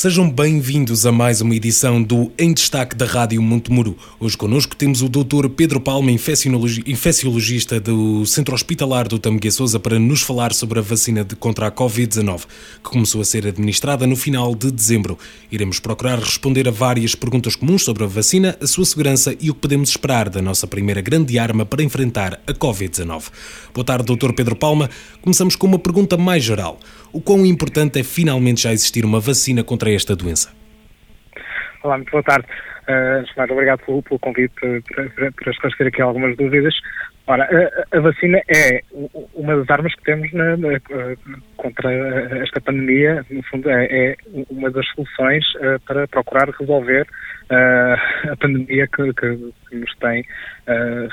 Sejam bem-vindos a mais uma edição do Em Destaque da Rádio Montemuro. Hoje connosco temos o Dr. Pedro Palma, infecciologista do Centro Hospitalar do Tameguia Souza, para nos falar sobre a vacina contra a Covid-19, que começou a ser administrada no final de dezembro. Iremos procurar responder a várias perguntas comuns sobre a vacina, a sua segurança e o que podemos esperar da nossa primeira grande arma para enfrentar a Covid-19. Boa tarde, Dr. Pedro Palma. Começamos com uma pergunta mais geral. O quão importante é finalmente já existir uma vacina contra esta doença? Olá, muito boa tarde. Uh, mais obrigado pelo, pelo convite para, para, para, esclarecer aqui algumas dúvidas. Ora, a, a, vacina é uma das armas que temos na, na, contra esta pandemia. No fundo, é, é uma das soluções uh, para procurar resolver uh, a pandemia que, que, que nos tem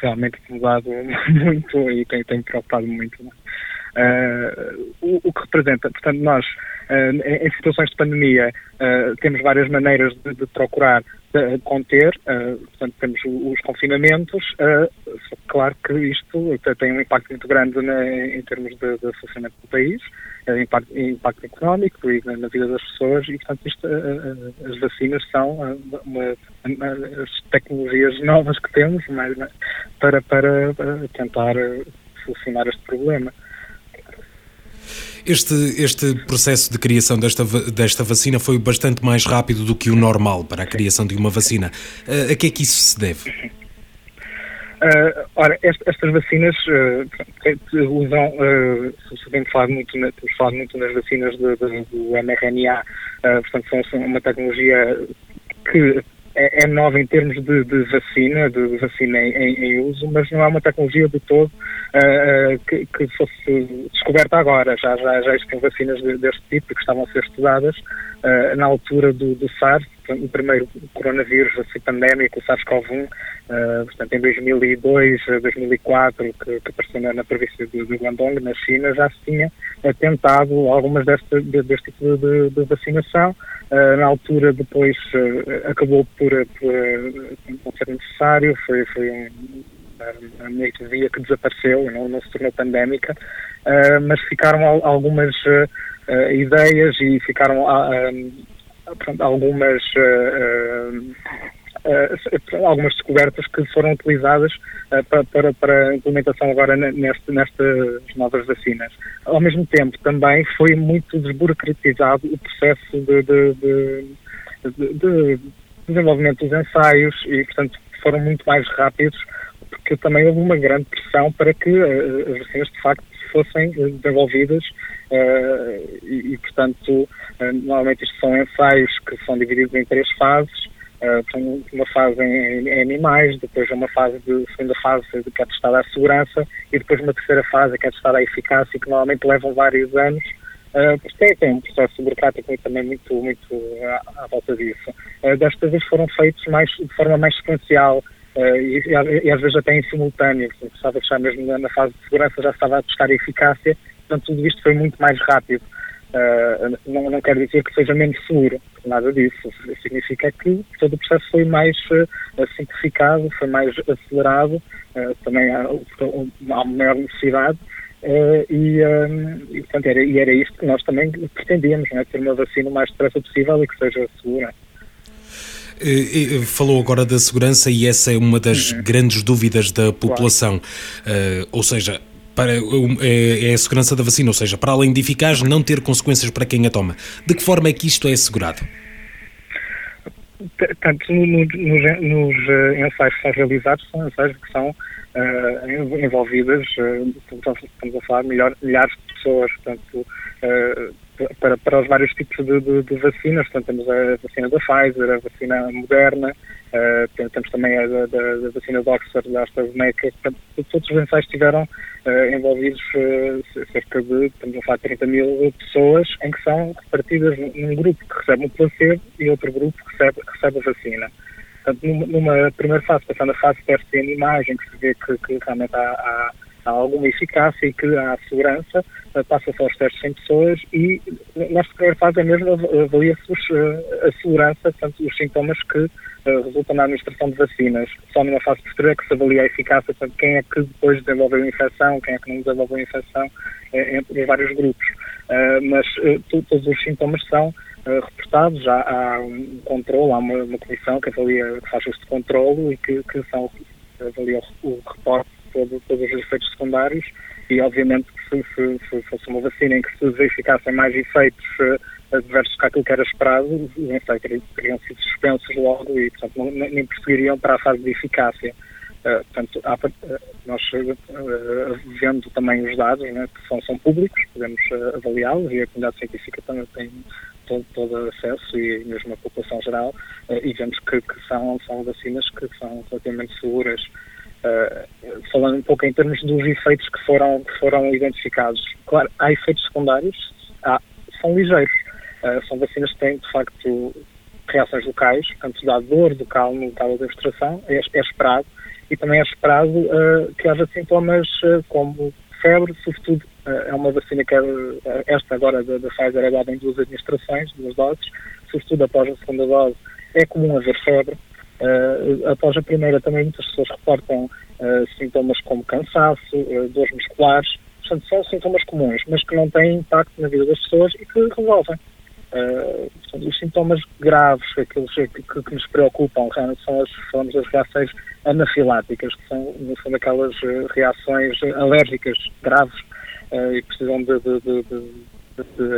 realmente incomodado muito e tem, tem preocupado muito. Uh, o, o, que representa, portanto, nós, uh, em, situações de pandemia, uh, temos várias maneiras de, de procurar conter, portanto, temos os confinamentos, claro que isto tem um impacto muito grande na, em termos de, de funcionamento do país, impacto, impacto económico e na, na, vida das pessoas, e, portanto, isto, as vacinas são uma, uma, as tecnologias novas que temos mas, para, para, para tentar solucionar este problema. Este, este processo de criação desta, desta vacina foi bastante mais rápido do que o normal para a criação de uma vacina. Uh, a que é que isso se deve? Uh, ora, estas vacinas uh, usam, uh, se bem muito, na, muito nas vacinas de, de, do mRNA, uh, portanto são, uma tecnologia que é, é nova em termos de, de vacina, de vacina em, em, uso, mas não é uma tecnologia de todo uh, que, que, fosse descoberta agora. Já, já, já existem vacinas de, deste tipo que estavam a ser estudadas uh, na altura do, do SARS, o primeiro coronavírus assim, pandémico, o SARS-CoV-1, uh, portanto, em 2002, 2004, que, que apareceu na, na província de, de Guangdong, na China, já se tinha tentado algumas deste, deste tipo de, de vacinação. Uh, na altura, depois, uh, acabou por, por não ser necessário, foi, foi um, uma epidemia que desapareceu, não, não se tornou pandémica, mas ficaram algumas ideias e ficaram algumas uh, algumas descobertas que foram utilizadas para, para, para, a implementação agora neste, nestas novas vacinas. Ao mesmo tempo, também foi muito desburocratizado o processo de, de, de, de desenvolvimento dos ensaios e, portanto, foram muito mais rápidos porque também houve uma grande pressão para que as vacinas de facto fossem desenvolvidas uh, e, e, portanto, uh, normalmente isto são ensaios que são divididos em três fases uh, uma fase em, em, animais, depois uma fase de segunda fase que é testada a segurança e depois uma terceira fase que é testada a eficácia que normalmente levam vários anos Uh, porque tem um processo burocrático também muito, muito à, à volta disso. Uh, desta vez foram feitos mais, de forma mais sequencial e, e, às vezes até em simultâneo. Portanto, estava já mesmo na, na, fase de segurança, já estava a testar a eficácia, portanto tudo isto foi muito mais rápido. Uh, não, não quer dizer que seja menos seguro, nada disso. Significa que todo o processo foi mais uh, simplificado, foi mais acelerado, uh, também há, há maior necessidade. e, e, portanto, era, e era isto que nós também pretendíamos, né? ter uma vacina o mais depressa possível e que seja segura. Falou agora da segurança e essa é uma das uhum. grandes dúvidas da população. Claro. ou seja, para, é, é a segurança da vacina, ou seja, para além de eficaz, não ter consequências para quem a toma. De que forma é que isto é assegurado? Tanto no, no, nos, uh, ensaios que são realizados, são ensaios que são uh, envolvidas, uh, estamos a falar, milhares, milhares de pessoas, portanto, para, para os vários tipos de, de, de, vacinas, portanto, temos a vacina da Pfizer, a vacina moderna, Uh, temos também a da, da, vacina de Oxford, da AstraZeneca, portanto, todos os ensaios estiveram uh, envolvidos uh, cerca de, estamos a falar, 30 mil pessoas, em que são repartidas num grupo que recebe um placebo e outro grupo que recebe, recebe a vacina. Portanto, numa, numa, primeira fase, passando a fase de teste em imagem, que se vê que, que realmente há, há, há, alguma eficácia e que há segurança, passa-se aos testes em pessoas e nesta primeira fase é mesmo avalia-se a segurança, portanto, os sintomas que uh, resulta na administração de vacinas. Só numa fase posterior é que se avalia a eficácia, portanto, quem é que depois desenvolveu a infecção, quem é que não desenvolveu a infecção, entre os vários grupos. Mas todos os sintomas são reportado, já há um controle, há uma, uma, comissão que avalia, que faz este controle e que, que são, avalia o, o reporte todo, todos os efeitos secundários e obviamente que se, se, se, fosse uma vacina em que se verificassem mais efeitos uh, adversos que aquilo que era esperado, os teriam sido suspensos logo e portanto não, nem prosseguiriam para a fase de eficácia. Uh, portanto, há, uh, nós uh, vendo também os dados né, que são, são públicos, podemos avaliá-los e a comunidade científica também tem todo, todo acesso e mesmo a população geral e vemos que, que, são, são vacinas que são relativamente seguras. Falando um pouco em termos dos efeitos que foram, que foram identificados, claro, há efeitos secundários, há, são ligeiros. são vacinas que têm, de facto, reações locais, portanto, dá dor local no local da demonstração, é, é esperado, e também é esperado uh, que haja sintomas uh, como febre, sobretudo uh, é uma vacina que é, esta agora da, da Pfizer é dada em duas administrações, duas doses, sobretudo após a segunda dose é comum haver febre. Após a primeira também muitas pessoas reportam sintomas como cansaço, dores musculares, portanto são sintomas comuns, mas que não têm impacto na vida das pessoas e que resolvem. Uh, os sintomas graves, aqueles que, que, que nos preocupam, são as, reações anafiláticas, que são, no fundo, aquelas uh, reações alérgicas graves uh, e precisam de, de, de, de,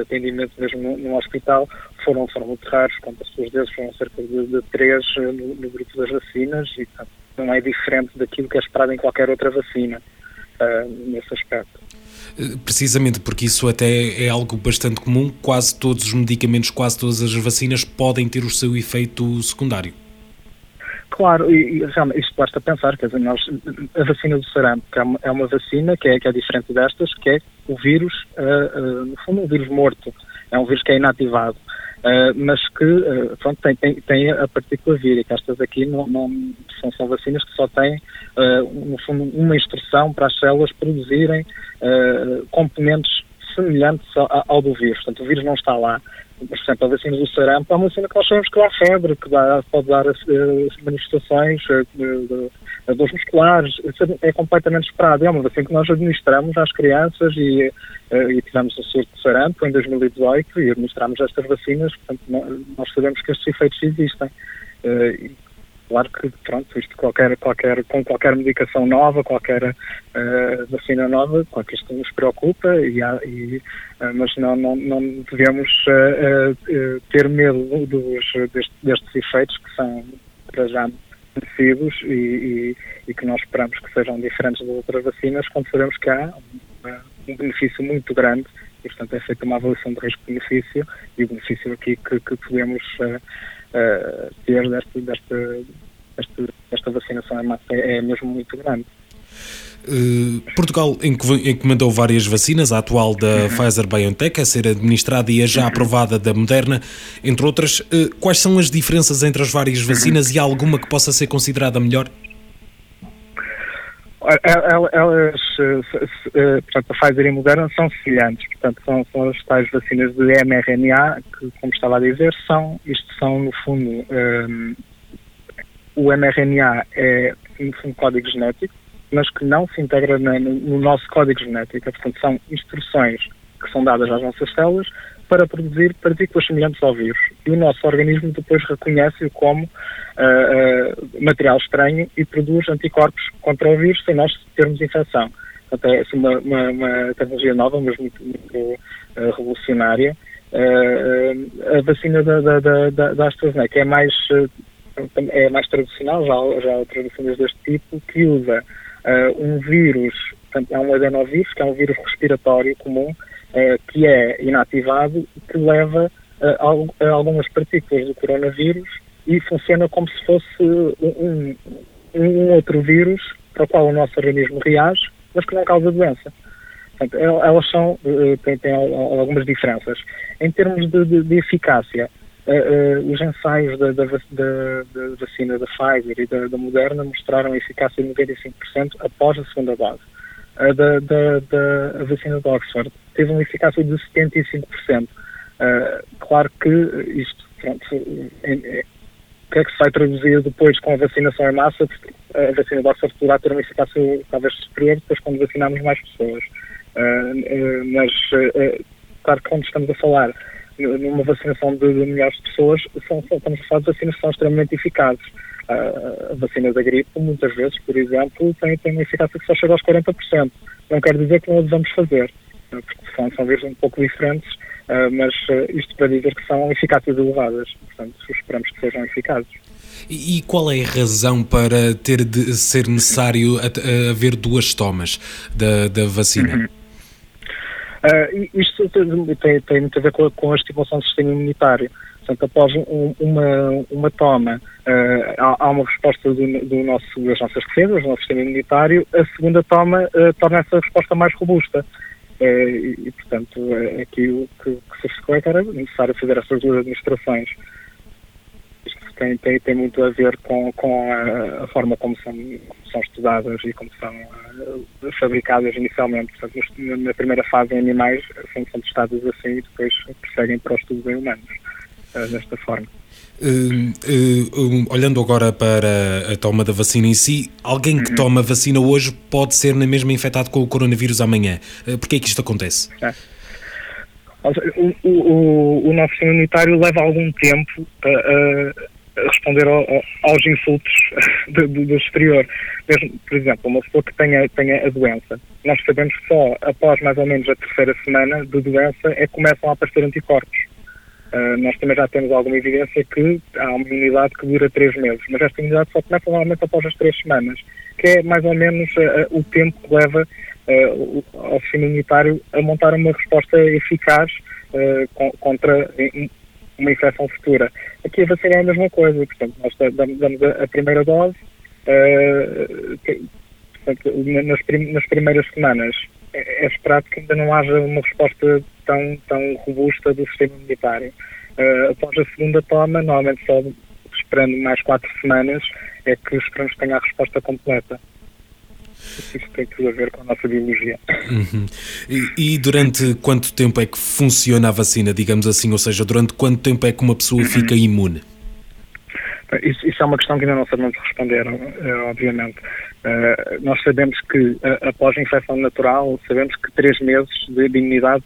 atendimento mesmo no, no, hospital, foram, foram muito raros, quanto as pessoas desses foram cerca de, de três no, no, grupo das vacinas e, portanto, não é diferente daquilo que é esperado em qualquer outra vacina nesse aspecto. Eh, precisamente porque isso até é algo bastante comum, quase todos os medicamentos, quase todas as vacinas podem ter o seu efeito secundário. Claro, e, e realmente isto basta pensar, quer dizer, nós, a vacina do sarampo, que é uma, é vacina que é, que é diferente destas, que é o vírus, uh, uh, no fundo um vírus morto, é um vírus que é inativado. Uh, mas que pronto, tem, tem, tem, a partícula vírica. Estas aqui não, não são, são, vacinas que só têm, no fundo, uma instrução para as células produzirem componentes semelhantes ao, ao, do vírus. Portanto, o vírus não está lá. Por exemplo, a vacina do sarampo é uma vacina que nós sabemos que dá febre, que dá, pode dar manifestações de, de, dores musculares, é completamente esperado. É uma vacina que nós administramos às crianças e, eh, e tivemos o surto de sarampo em 2018 e administramos estas vacinas, portanto nós sabemos que estes efeitos existem. Claro que, pronto, isto qualquer, qualquer, com qualquer medicação nova, qualquer uh, vacina nova, claro isto nos preocupa, e, há, e uh, mas não, não, não devemos uh, ter medo dos, destes, efeitos que são, para já, conhecidos e, e, e, que nós esperamos que sejam diferentes das outras vacinas, quando sabemos que há um benefício muito grande e, portanto, é feita uma avaliação de risco-benefício e o benefício aqui que, que podemos uh, uh, ter desta, desta, desta, desta vacinação é, é mesmo muito grande. Uh, Portugal encomendou várias vacinas, a atual da uhum. Pfizer-BioNTech a ser administrada e a já uhum. aprovada da Moderna, entre outras. Uh, quais são as diferenças entre as várias vacinas uhum. e há alguma que possa ser considerada melhor? Elas, eh, portanto, a Pfizer e a Moderna são semelhantes, portanto, são, são as tais vacinas de mRNA, que, como estava a dizer, são, isto são, no fundo, um, o mRNA é, no fundo, código genético, mas que não se integra no, nosso código genético. Portanto, são instruções que são dadas às nossas células para produzir partículas semelhantes ao vírus. E o nosso organismo depois reconhece-o como uh, uh, material estranho e produz anticorpos contra o vírus sem nós termos infecção. Portanto, é assim, uma, uma, uma, tecnologia nova, mas muito, muito uh, revolucionária. a vacina da, da, da, da AstraZeneca é mais, é mais tradicional, já, já há outras vacinas deste tipo, que usa um vírus, portanto, é um adenovírus, que é um vírus respiratório comum, uh, que é inativado, que leva uh, a algumas partículas do coronavírus e funciona como se fosse um, um, outro vírus para o qual o nosso organismo reage, mas que não causa doença. Portanto, elas são, têm, têm algumas diferenças. Em termos de, de, de eficácia, uh, os ensaios da, da, da, da, vacina da Pfizer e da, da Moderna mostraram eficácia de 95% após a segunda dose. Da, da, da vacina de Oxford teve uma eficácia de 75%. Uh, claro que isto, pronto, é, é, o que é que se vai traduzir depois com a vacinação em massa? A vacina de Oxford poderá ter uma eficácia talvez superior depois quando vacinarmos mais pessoas. Uh, mas, claro que quando estamos a falar numa vacinação de, de milhares de pessoas, são, são, estamos a falar de são extremamente eficazes. A vacina da gripe, muitas vezes, por exemplo, tem, tem uma eficácia que só chega aos 40%. Não quer dizer que não a devemos fazer, porque são, são vezes um pouco diferentes, uh, mas uh, isto para dizer que são eficácias elevadas. Portanto, esperamos que sejam eficazes. E qual é a razão para ter de ser necessário haver duas tomas da, da vacina? Uhum. Uh, isto tem, tem, muito a ver com a, com a estimulação do sistema imunitário. Portanto, após um, uma, uma toma, uh, há, há, uma resposta do, do, nosso, das nossas defesas, do nosso sistema imunitário, a segunda toma uh, torna essa resposta mais robusta. Uh, e, e, portanto, aqui o que, que se ficou é que era necessário fazer essas duas administrações tem, tem, tem muito a ver com, com a, a forma como são, são estudadas e como são uh, fabricadas inicialmente. Portanto, na primeira fase em animais são, são testadas assim e depois prosseguem para os estudos em humanos, uh, desta forma. Uh, uh, olhando agora para a toma da vacina em si, alguém que uhum. toma vacina hoje pode ser na mesma infectado com o coronavírus amanhã. Uh, Porquê é que isto acontece? É. O, o, o, nosso sistema imunitário leva algum tempo a, responder ao, aos insultos do, do, do, exterior. Mesmo, por exemplo, uma pessoa que tenha, tenha a doença, nós sabemos que só após mais ou menos a terceira semana de doença é que começam a aparecer anticorpos. Uh, nós também já temos alguma evidência que há uma imunidade que dura três meses, mas esta imunidade só começa normalmente após as três semanas, que é mais ou menos uh, o tempo que leva uh, ao sistema imunitário a montar uma resposta eficaz contra uma infecção futura. Aqui a vacina é a mesma coisa, portanto, nós damos a, primeira dose, que, portanto, nas, prim, nas, primeiras semanas é, é, esperado que ainda não haja uma resposta tão, tão robusta do sistema imunitário. Uh, após a segunda toma, normalmente só esperando mais quatro semanas, é que esperamos que tenha a resposta completa. Isso tem tudo a ver com a nossa biologia. Uhum. E, e, durante quanto tempo é que funciona a vacina, digamos assim? Ou seja, durante quanto tempo é que uma pessoa fica imune? Isso, isso, é uma questão que ainda não sabemos responder, eh, obviamente. Uh, nós sabemos que, após a infecção natural, sabemos que três meses de, de imunidade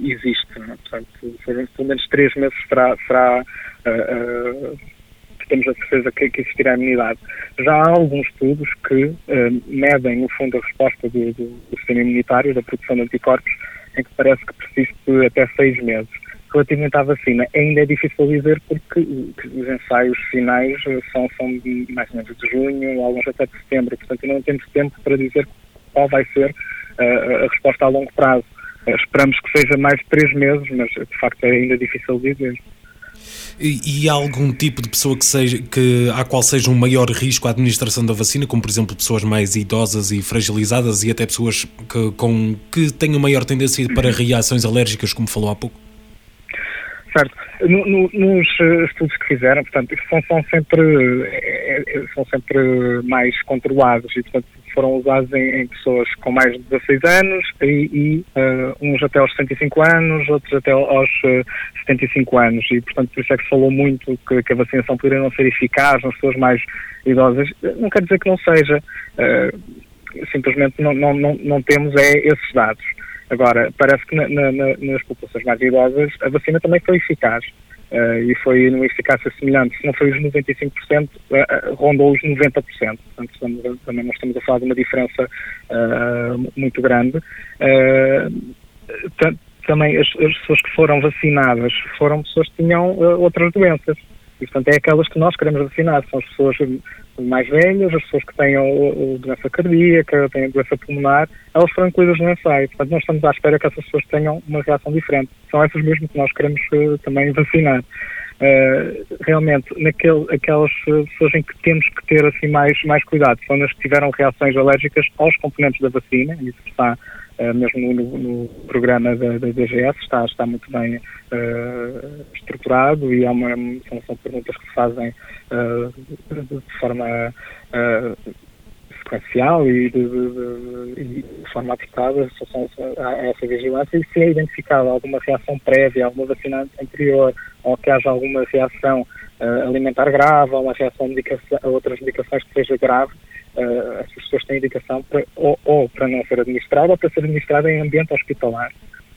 existe. Né? Portanto, pelo menos três meses será, será temos a certeza que, que existirá imunidade. Já há alguns estudos que uh, medem, no fundo, a resposta do, do, do, sistema imunitário, da produção de anticorpos, em que parece que persiste até seis meses. Relativamente à vacina, ainda é difícil dizer porque os ensaios finais são, são de mais ou menos de junho, alguns até de setembro, portanto não temos tempo para dizer qual vai ser uh, a resposta a longo prazo. Esperamos que seja mais de três meses, mas de facto é ainda difícil dizer. E, e, há algum tipo de pessoa que seja, que, à qual seja um maior risco a administração da vacina, como por exemplo pessoas mais idosas e fragilizadas e até pessoas que, com, que tenham maior tendência para reações alérgicas, como falou há pouco? Certo. No, no, nos eh, estudos que fizeram, portanto, são, são, sempre, eh, eh, são sempre mais controlados e, portanto, foram usados em, em pessoas com mais de 16 anos e, e uh, uns até aos 65 anos, outros até aos uh, 75 anos. E, portanto, por isso é que se falou muito que, que, a vacinação poderia não ser eficaz nas pessoas mais idosas. Não quer dizer que não seja. Uh, simplesmente não, não, não, não temos é esses dados. Agora, parece que na, na, nas populações mais idosas a vacina também foi eficaz. Uh, e foi numa eficácia semelhante, se não foi os 95%, uh, rondou os 90%. Portanto, estamos, também nós estamos a falar de uma diferença uh, muito grande. também as, as, pessoas que foram vacinadas foram pessoas que tinham outras doenças. E, portanto, é aquelas que nós queremos vacinar. São as pessoas mais velhas, as pessoas que têm doença cardíaca, têm doença pulmonar, elas foram incluídas no ensaio. Portanto, nós estamos à espera que essas pessoas tenham uma reação diferente. São essas mesmo que nós queremos uh, também vacinar. Uh, realmente, naquele, aquelas pessoas em que temos que ter assim mais, mais cuidado são as que tiveram reações alérgicas aos componentes da vacina, isso está mesmo no, no, programa da, da DGS, está, está muito bem uh, estruturado e há uma, são, são, perguntas que se fazem de forma sequencial e de, de, de, de forma apertada a essa vigilância e se é identificada alguma reação prévia, alguma vacina anterior ou que haja alguma reação uh, alimentar grave ou uma reação a, a outras medicações que seja grave, uh, essas pessoas têm indicação para, ou, ou, para não ser administrada ou para ser administrada em ambiente hospitalar.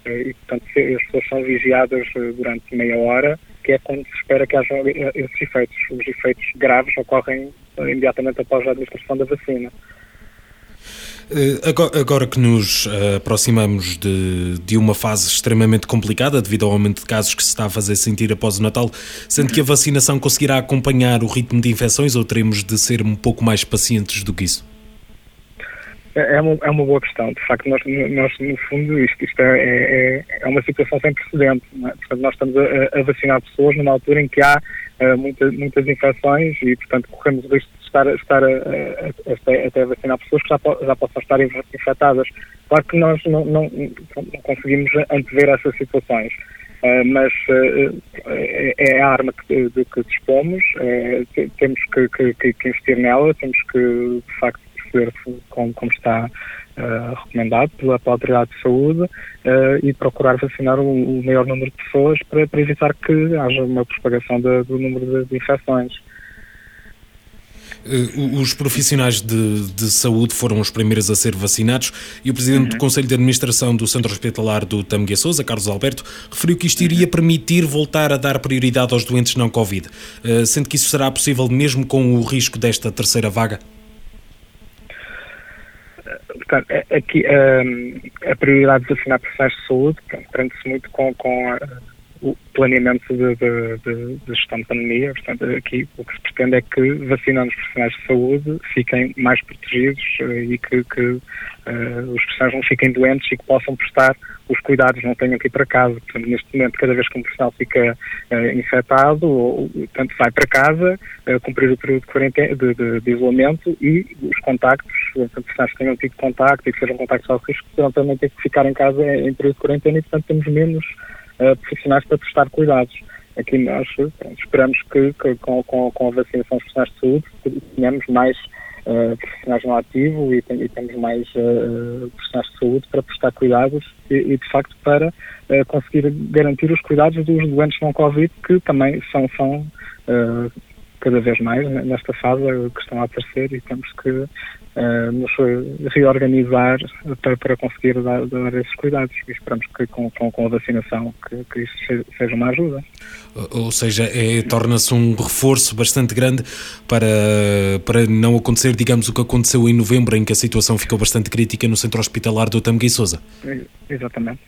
e, portanto, as pessoas são vigiadas durante meia hora, que é quando se espera que haja esses efeitos. Os efeitos graves ocorrem imediatamente após a administração da vacina. Eh, agora que nos eh, aproximamos de, de uma fase extremamente complicada devido ao aumento de casos que se está a fazer sentir após o Natal, sente que a vacinação conseguirá acompanhar o ritmo de infecções ou teremos de ser um pouco mais pacientes do que isso? É, é uma, é uma boa questão. De facto, nós, nós no fundo, isto, isto é, é, é uma situação sem precedentes. É? Portanto, nós estamos a, a, vacinar pessoas numa altura em que há uh, muita, muitas infecções e, portanto, corremos o risco estar, estar a, a, até, vacinar pessoas que já, já possam estar infectadas. Claro que nós não, não, não conseguimos antever essas situações. Uh, mas uh, é a arma que, de que dispomos, temos que, que, que, investir nela, temos que, de facto, perceber como, como está recomendado pela, pela Autoridade de Saúde e procurar vacinar o, o, maior número de pessoas para, para evitar que haja uma propagação de, do número de, de infecções. Eh, os profissionais de, de, saúde foram os primeiros a ser vacinados e o presidente uhum. do Conselho de Administração do Centro Hospitalar do Tameguia Souza, Carlos Alberto, referiu que isto iria permitir voltar a dar prioridade aos doentes não Covid. Uh, sendo que isso será possível mesmo com o risco desta terceira vaga? Portanto, é, aqui a, a prioridade de vacinar profissionais de saúde prende-se muito com, com a o planeamento de, gestão de pandemia. Portanto, aqui o que se pretende é que, vacinando os profissionais de saúde, fiquem mais protegidos eh, e que, que uh, os profissionais não fiquem doentes e que possam prestar os cuidados, não tenham que ir para casa. Portanto, neste momento, cada vez que um profissional fica uh, infectado, ou, vai para casa, uh, cumprir o período de, de, de, de, isolamento e os contactos, portanto, profissionais que tenham tido contacto e que sejam contactos ao risco, terão também ter que ficar em casa em período de quarentena e, portanto, temos menos uh, profissionais para prestar cuidados. Aqui nós esperamos que, que com, com, com, a vacinação dos profissionais de saúde tenhamos mais uh, profissionais no ativo e, e temos mais uh, profissionais de saúde para prestar cuidados e, e de facto para uh, conseguir garantir os cuidados dos doentes não Covid que também são, são cada vez mais nesta fase que estão a aparecer e temos que uh, nos reorganizar para, para conseguir dar, dar, esses cuidados e esperamos que com, com, com a vacinação que, que, isso seja uma ajuda. Ou seja, é, torna-se um reforço bastante grande para, para não acontecer, digamos, o que aconteceu em novembro, em que a situação ficou bastante crítica no centro hospitalar do Tamegui Souza. Exatamente.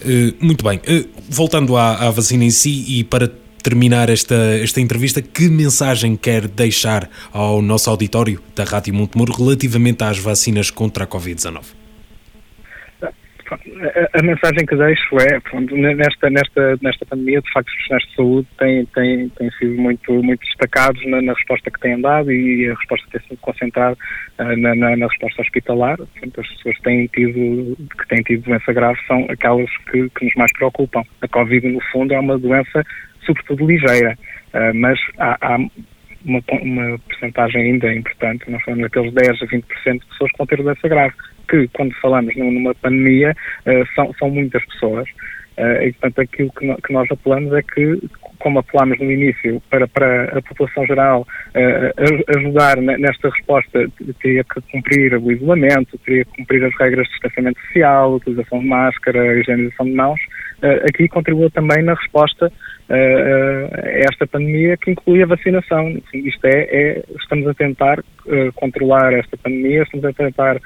Uh, muito bem. Uh, voltando à, à vacina em si e para terminar esta, esta entrevista, que mensagem quer deixar ao nosso auditório da Rádio Montemuro relativamente às vacinas contra a Covid-19? A, a, mensagem que deixo é, pronto, nesta, nesta, nesta pandemia, de facto, os profissionais de saúde têm, têm, têm sido muito, muito destacados na, na resposta que têm dado e a resposta tem sido concentrada uh, na, na, na, resposta hospitalar. Portanto, as pessoas têm tido, que têm tido doença grave são aquelas que, que nos mais preocupam. A Covid, no fundo, é uma doença sobretudo ligeira, uh, mas há, há uma, uma ainda importante, nós falamos daqueles 10 a 20% de pessoas vão ter doença grave, que quando falamos numa pandemia uh, são, são muitas pessoas. Uh, e, portanto, aquilo que, que, nós apelamos é que, como apelámos no início, para, para a população geral uh, ajudar nesta resposta, teria que cumprir o isolamento, teria que cumprir as regras de distanciamento social, utilização de máscara, higienização de mãos. Uh, aqui contribua também na resposta a esta pandemia que inclui a vacinação. Isto é, é estamos a tentar controlar esta pandemia, estamos a tentar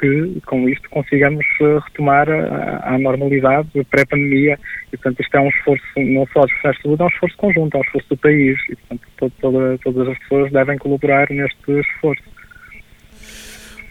que com isto consigamos retomar a, a normalidade pré-pandemia e portanto isto é um esforço não só de saúde, é um esforço conjunto, é um esforço do país e portanto todo, toda, todas as pessoas devem colaborar neste esforço.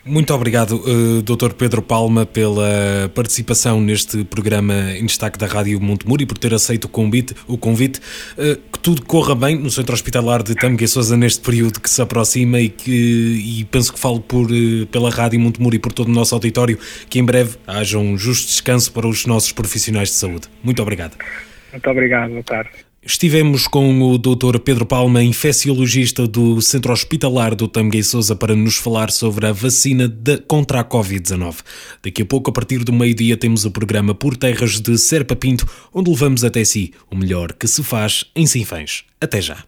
Muito obrigado, eh, Dr. Pedro Palma, pela participação neste programa em destaque da Rádio Montemuro e por ter aceito o convite. O convite uh, que tudo corra bem no Centro Hospitalar de Tâmega Sousa neste período que se aproxima e que e penso que falo por, uh, pela Rádio Montemuro e por todo o nosso auditório que em breve haja um justo descanso para os nossos profissionais de saúde. Muito obrigado. Muito obrigado, boa tarde. Estivemos com o Dr. Pedro Palma, infecciologista do Centro Hospitalar do Tamguei Souza, para nos falar sobre a vacina de, contra a Covid-19. Daqui a pouco, a partir do meio-dia, temos o programa Por Terras de Serpa Pinto, onde levamos até si o melhor que se faz em Sinfãs. Até já.